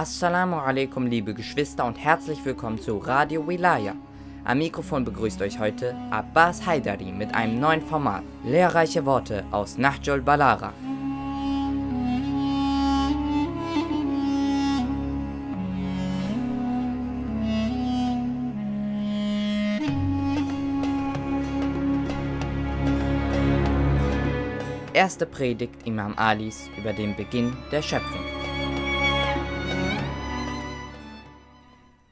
Assalamu alaikum, liebe Geschwister und herzlich willkommen zu Radio Wilaya. Am Mikrofon begrüßt euch heute Abbas Haidari mit einem neuen Format. Lehrreiche Worte aus Nahjul Balara. Erste Predigt Imam Alis über den Beginn der Schöpfung.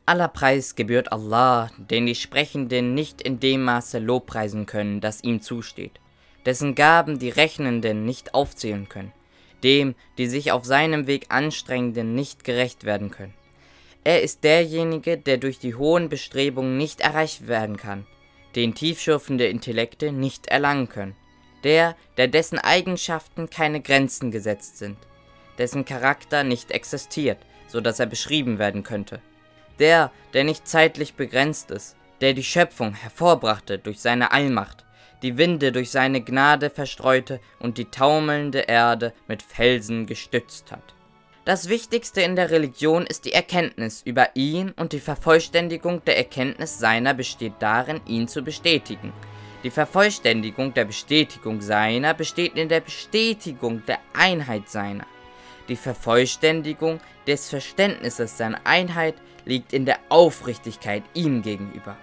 Aller Preis gebührt Allah, den die Sprechenden nicht in dem Maße lobpreisen können, das ihm zusteht, dessen Gaben die Rechnenden nicht aufzählen können, dem, die sich auf seinem Weg anstrengenden nicht gerecht werden können. Er ist derjenige, der durch die hohen Bestrebungen nicht erreicht werden kann, den tiefschürfende Intellekte nicht erlangen können, der, der dessen Eigenschaften keine Grenzen gesetzt sind, dessen Charakter nicht existiert, so dass er beschrieben werden könnte, der, der nicht zeitlich begrenzt ist, der die Schöpfung hervorbrachte durch seine Allmacht, die Winde durch seine Gnade verstreute und die taumelnde Erde mit Felsen gestützt hat. Das Wichtigste in der Religion ist die Erkenntnis über ihn und die Vervollständigung der Erkenntnis seiner besteht darin, ihn zu bestätigen. Die Vervollständigung der Bestätigung seiner besteht in der Bestätigung der Einheit seiner. Die Vervollständigung des Verständnisses seiner Einheit liegt in der Aufrichtigkeit ihm gegenüber.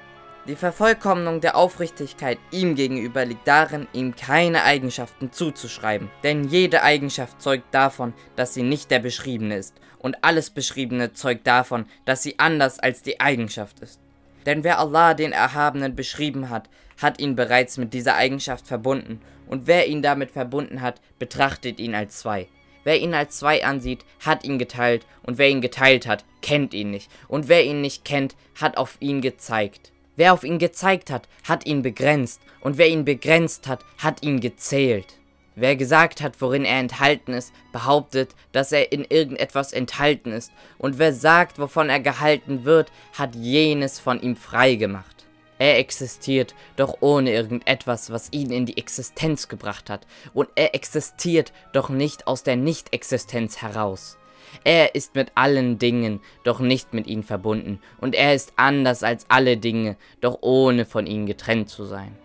Die Vervollkommnung der Aufrichtigkeit ihm gegenüber liegt darin, ihm keine Eigenschaften zuzuschreiben, denn jede Eigenschaft zeugt davon, dass sie nicht der Beschriebene ist, und alles Beschriebene zeugt davon, dass sie anders als die Eigenschaft ist. Denn wer Allah den Erhabenen beschrieben hat, hat ihn bereits mit dieser Eigenschaft verbunden, und wer ihn damit verbunden hat, betrachtet ihn als zwei. Wer ihn als zwei ansieht, hat ihn geteilt, und wer ihn geteilt hat, kennt ihn nicht, und wer ihn nicht kennt, hat auf ihn gezeigt. Wer auf ihn gezeigt hat, hat ihn begrenzt, und wer ihn begrenzt hat, hat ihn gezählt. Wer gesagt hat, worin er enthalten ist, behauptet, dass er in irgendetwas enthalten ist, und wer sagt, wovon er gehalten wird, hat jenes von ihm frei gemacht. Er existiert, doch ohne irgendetwas, was ihn in die Existenz gebracht hat. Und er existiert, doch nicht aus der Nicht-Existenz heraus. Er ist mit allen Dingen, doch nicht mit ihnen verbunden. Und er ist anders als alle Dinge, doch ohne von ihnen getrennt zu sein.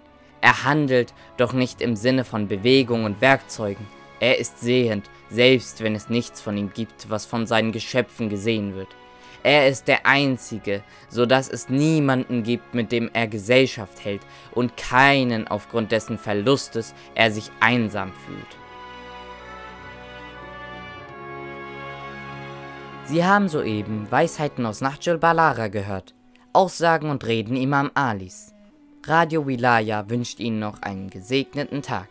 Er handelt, doch nicht im Sinne von Bewegung und Werkzeugen. Er ist sehend, selbst wenn es nichts von ihm gibt, was von seinen Geschöpfen gesehen wird. Er ist der Einzige, so dass es niemanden gibt, mit dem er Gesellschaft hält und keinen, aufgrund dessen Verlustes er sich einsam fühlt. Sie haben soeben Weisheiten aus Nahjul Balara gehört, Aussagen und Reden Imam Alis. Radio Wilaya wünscht Ihnen noch einen gesegneten Tag.